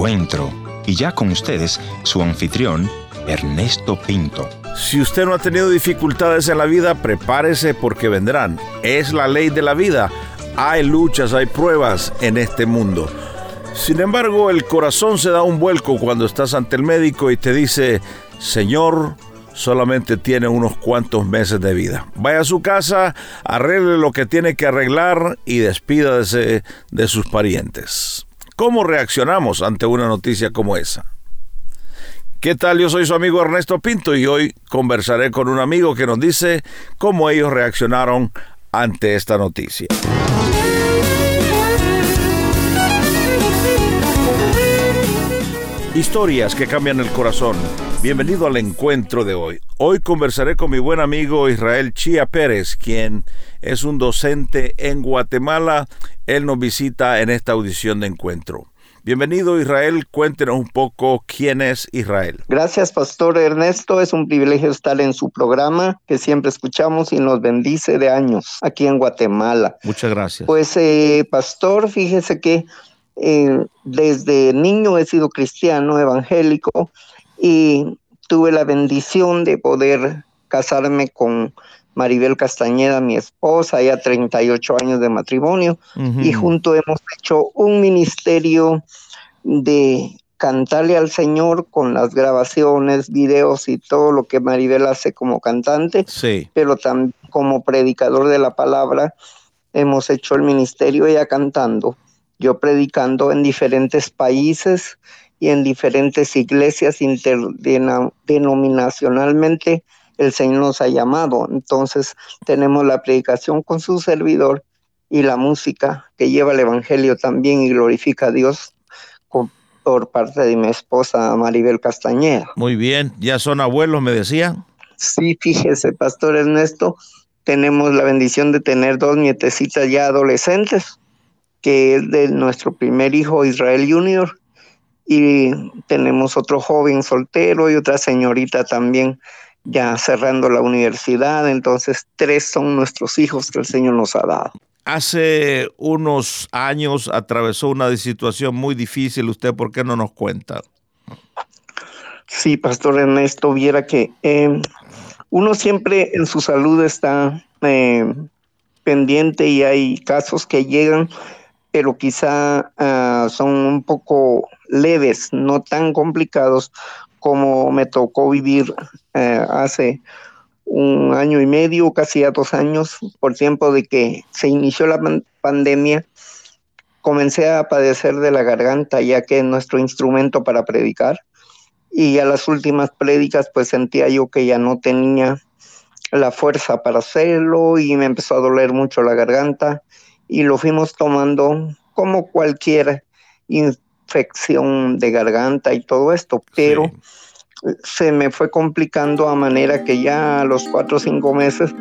encuentro. Y ya con ustedes, su anfitrión, Ernesto Pinto. Si usted no ha tenido dificultades en la vida, prepárese porque vendrán. Es la ley de la vida. Hay luchas, hay pruebas en este mundo. Sin embargo, el corazón se da un vuelco cuando estás ante el médico y te dice, Señor, solamente tiene unos cuantos meses de vida. Vaya a su casa, arregle lo que tiene que arreglar y despídase de sus parientes. ¿Cómo reaccionamos ante una noticia como esa? ¿Qué tal? Yo soy su amigo Ernesto Pinto y hoy conversaré con un amigo que nos dice cómo ellos reaccionaron ante esta noticia. Historias que cambian el corazón. Bienvenido al encuentro de hoy. Hoy conversaré con mi buen amigo Israel Chía Pérez, quien es un docente en Guatemala. Él nos visita en esta audición de encuentro. Bienvenido Israel, cuéntenos un poco quién es Israel. Gracias Pastor Ernesto, es un privilegio estar en su programa que siempre escuchamos y nos bendice de años aquí en Guatemala. Muchas gracias. Pues eh, Pastor, fíjese que eh, desde niño he sido cristiano, evangélico, y tuve la bendición de poder casarme con Maribel Castañeda, mi esposa, ya 38 años de matrimonio, y junto hemos hecho un ministerio de cantarle al Señor con las grabaciones, videos y todo lo que Maribel hace como cantante, sí. pero también como predicador de la palabra, hemos hecho el ministerio ella cantando yo predicando en diferentes países y en diferentes iglesias interdenominacionalmente, el Señor nos ha llamado. Entonces tenemos la predicación con su servidor y la música que lleva el Evangelio también y glorifica a Dios por parte de mi esposa Maribel Castañeda. Muy bien, ¿ya son abuelos, me decían? Sí, fíjese, Pastor Ernesto, tenemos la bendición de tener dos nietecitas ya adolescentes que es de nuestro primer hijo Israel Junior, y tenemos otro joven soltero y otra señorita también ya cerrando la universidad, entonces tres son nuestros hijos que el Señor nos ha dado. Hace unos años atravesó una situación muy difícil, ¿usted por qué no nos cuenta? Sí, Pastor Ernesto, viera que eh, uno siempre en su salud está eh, pendiente y hay casos que llegan pero quizá ah, son un poco leves, no tan complicados como me tocó vivir eh, hace un año y medio, casi a dos años, por tiempo de que se inició la pandemia, comencé a padecer de la garganta, ya que es nuestro instrumento para predicar. Y a las últimas prédicas, pues sentía yo que ya no tenía la fuerza para hacerlo y me empezó a doler mucho la garganta y lo fuimos tomando como cualquier infección de garganta y todo esto, pero se me fue complicando a manera que ya a los cuatro o cinco meses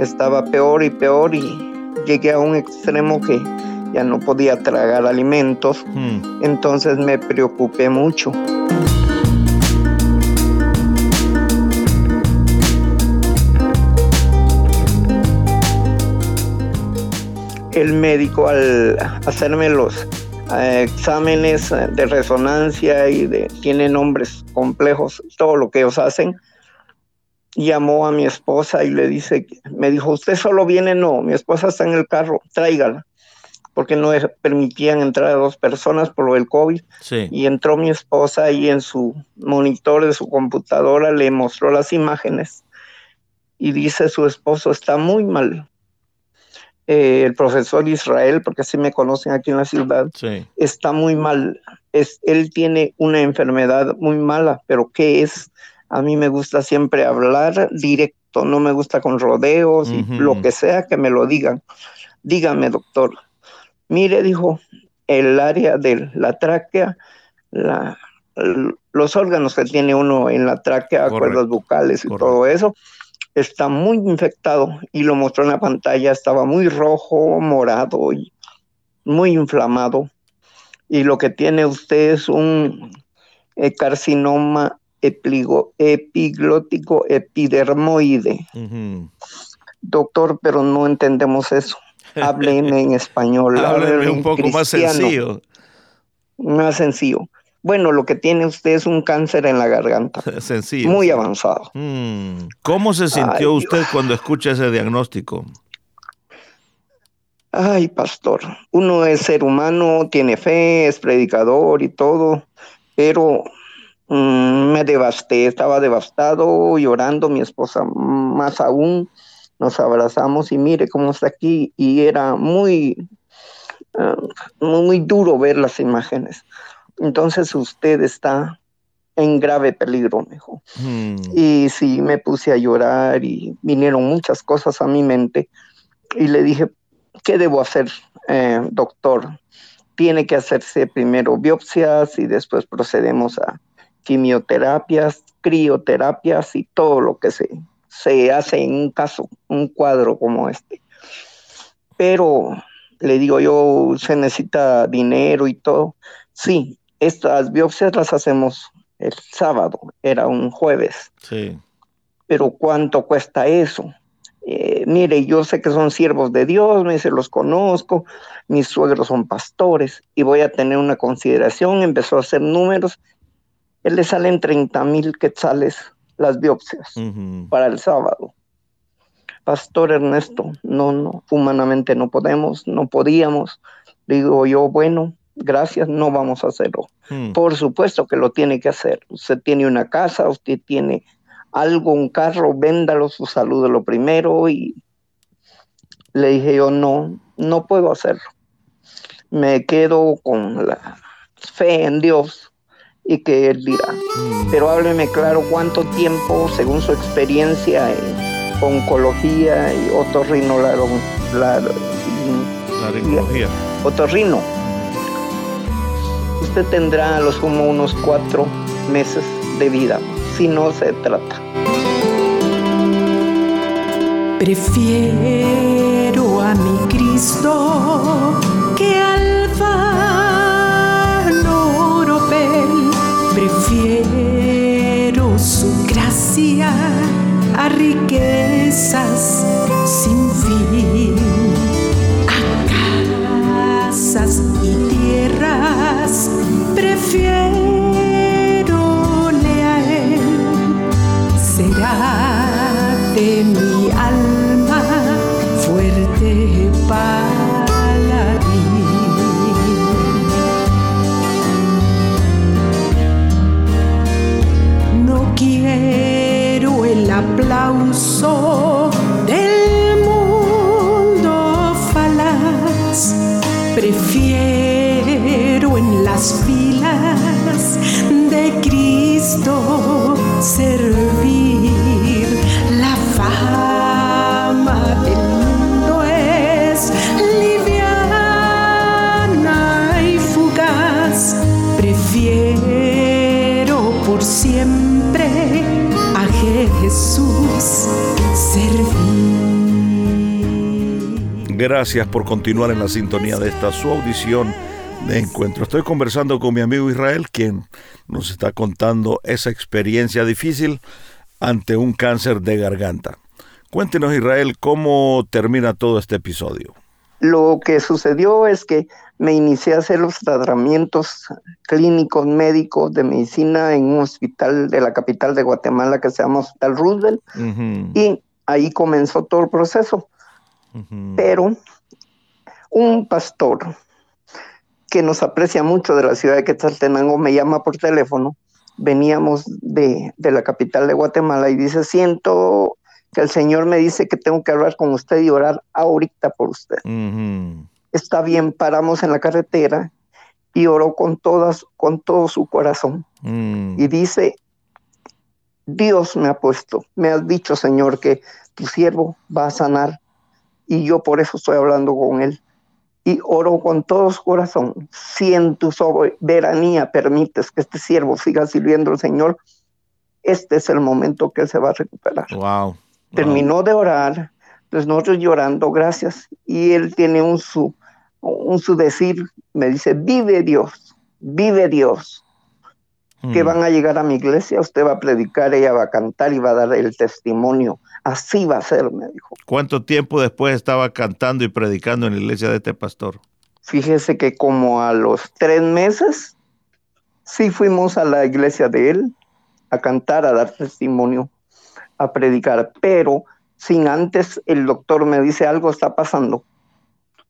estaba peor y peor y llegué a un extremo que ya no podía tragar alimentos, hmm. entonces me preocupé mucho. El médico al hacerme los eh, exámenes de resonancia y de tiene nombres complejos, todo lo que ellos hacen, llamó a mi esposa y le dice, me dijo, usted solo viene, no, mi esposa está en el carro, tráigala, porque no permitían entrar a dos personas por lo del COVID. Y entró mi esposa y en su monitor de su computadora le mostró las imágenes y dice su esposo está muy mal, eh, el profesor Israel, porque así me conocen aquí en la ciudad, está muy mal. Es, él tiene una enfermedad muy mala, pero ¿qué es? A mí me gusta siempre hablar directo, no me gusta con rodeos y lo que sea que me lo digan. Dígame, doctor. Mire, dijo, el área de la tráquea, la, los órganos que tiene uno en la tráquea, cuerdas bucales y todo eso, está muy infectado y lo mostró en la pantalla, estaba muy rojo, morado y muy inflamado. Y lo que tiene usted es un eh, carcinoma epiglótico epidermoide. Doctor, pero no entendemos eso. Hábleme en español. Hábleme un poco más sencillo. Más sencillo. Bueno, lo que tiene usted es un cáncer en la garganta. Sencillo. Muy avanzado. Mm. ¿Cómo se sintió usted cuando escucha ese diagnóstico? Ay, pastor, uno es ser humano, tiene fe, es predicador y todo, pero mm, me devasté, estaba devastado, llorando, mi esposa más aún, nos abrazamos y mire cómo está aquí, y era muy, ah, muy duro ver las imágenes. Entonces usted está en grave peligro, me dijo. Mm. Y sí, me puse a llorar y vinieron muchas cosas a mi mente y le dije, ¿qué debo hacer, eh, doctor? Tiene que hacerse primero biopsias y después procedemos a quimioterapias, crioterapias y todo lo que se, se hace en un caso, un cuadro como este. Pero le digo yo, se necesita dinero y todo. Sí, estas biopsias las hacemos el sábado, era un jueves. Sí. Pero ¿cuánto cuesta eso? Eh, mire, yo sé que son siervos de Dios, me dice, los conozco, mis suegros son pastores y voy a tener una consideración, empezó a hacer números, él le salen 30 mil quetzales las biopsias para el sábado. Pastor Ernesto, no, no, humanamente no podemos, no podíamos. Digo yo, bueno, gracias, no vamos a hacerlo. Mm. Por supuesto que lo tiene que hacer. Usted tiene una casa, usted tiene algo, un carro, véndalo, su salud lo primero. Y le dije yo, no, no puedo hacerlo. Me quedo con la fe en Dios y que Él dirá. Mm. Pero hábleme claro cuánto tiempo, según su experiencia en oncología y otorrinolaron, la, Laringología. otorrino. Usted tendrá a lo sumo unos cuatro meses de vida, si no se trata. Prefiero a mi Cristo que al oropel. Prefiero su gracia a riquezas ter reparo. Gracias por continuar en la sintonía de esta su audición de encuentro. Estoy conversando con mi amigo Israel, quien nos está contando esa experiencia difícil ante un cáncer de garganta. Cuéntenos, Israel, cómo termina todo este episodio. Lo que sucedió es que me inicié a hacer los tratamientos clínicos médicos de medicina en un hospital de la capital de Guatemala que se llama Hospital Roosevelt Ujú, y ahí comenzó todo el proceso. Pero un pastor que nos aprecia mucho de la ciudad de Quetzaltenango me llama por teléfono. Veníamos de, de la capital de Guatemala y dice, siento que el Señor me dice que tengo que hablar con usted y orar ahorita por usted. Está bien, paramos en la carretera y oró con todas, con todo su corazón. Mm. Y dice, Dios me ha puesto, me has dicho, Señor, que tu siervo va a sanar y yo por eso estoy hablando con él. Y oro con todo su corazón. Si en tu soberanía permites que este siervo siga sirviendo al Señor, este es el momento que él se va a recuperar. Wow. Terminó de orar, pues nosotros llorando, gracias. Y él tiene un su, un su decir, me dice, vive Dios, vive Dios que Mm. van a llegar a mi iglesia, usted va a predicar, ella va a cantar y va a dar el testimonio. Así va a ser, me dijo. ¿Cuánto tiempo después estaba cantando y predicando en la iglesia de este pastor? Fíjese que como a los tres meses Sí fuimos a la iglesia de él a cantar, a dar testimonio, a predicar, pero sin antes el doctor me dice algo está pasando.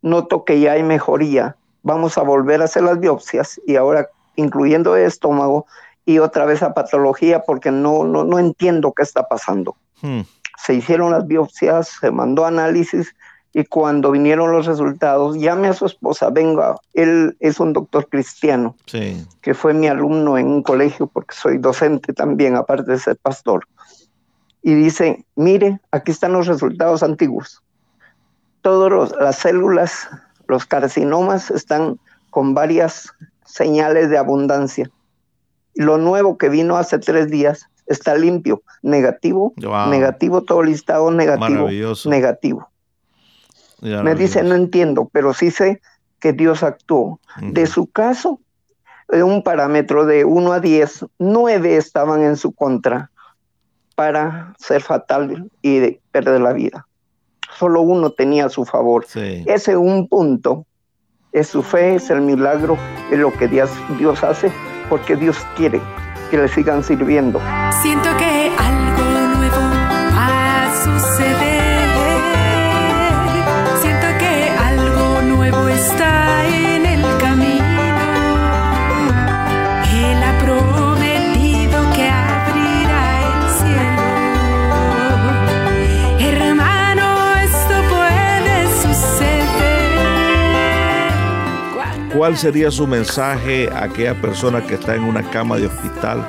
Noto que ya hay mejoría. Vamos a volver a hacer las biopsias y ahora incluyendo el estómago y otra vez a patología porque no, no, no entiendo qué está pasando. Hmm. Se hicieron las biopsias, se mandó análisis y cuando vinieron los resultados, llame a su esposa, venga, él es un doctor cristiano, que fue mi alumno en un colegio porque soy docente también, aparte de ser pastor. Y dice, mire, aquí están los resultados antiguos. Todas las células, los carcinomas están con varias señales de abundancia. Lo nuevo que vino hace tres días está limpio, negativo, negativo, todo listado negativo, negativo. Me dice, no entiendo, pero sí sé que Dios actuó. De su caso, de un parámetro de 1 a 10, 9 estaban en su contra para ser fatal y perder la vida. Solo uno tenía a su favor. Ese un punto es su fe, es el milagro, es lo que Dios, Dios hace, porque Dios quiere que le sigan sirviendo. Siento que algo ¿cuál sería su mensaje a aquella persona que está en una cama de hospital?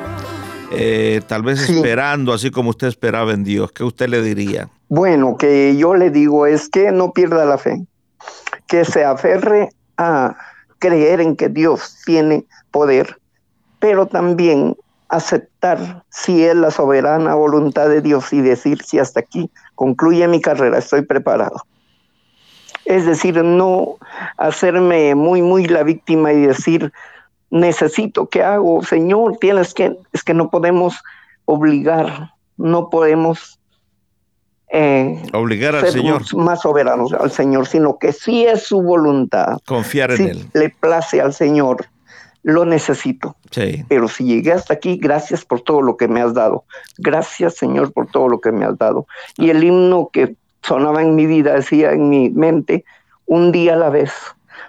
Eh, tal vez esperando, así como usted esperaba en Dios, ¿qué usted le diría? Bueno, que yo le digo es que no pierda la fe, que se aferre a creer en que Dios tiene poder, pero también aceptar si es la soberana voluntad de Dios y decir si hasta aquí concluye mi carrera, estoy preparado. Es decir, no hacerme muy, muy la víctima y decir, necesito, ¿qué hago? Señor, tienes que, es que no podemos obligar, no podemos eh, obligar al Señor más soberanos al Señor, sino que si es su voluntad. Confiar en Él. Le place al Señor, lo necesito. Sí. Pero si llegué hasta aquí, gracias por todo lo que me has dado. Gracias, Señor, por todo lo que me has dado. Y el himno que sonaba en mi vida, decía en mi mente, un día a la vez.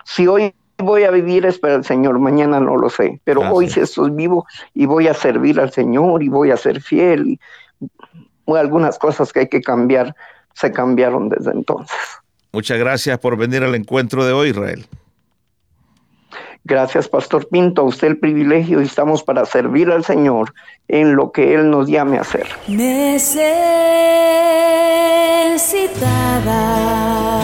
Si hoy voy a vivir es para el Señor, mañana no lo sé, pero hoy sí estoy vivo y voy a servir al Señor y voy a ser fiel. Y algunas cosas que hay que cambiar se cambiaron desde entonces. Muchas gracias por venir al encuentro de hoy, Israel. Gracias, Pastor Pinto, a usted el privilegio y estamos para servir al Señor en lo que Él nos llame a hacer. Necesitada.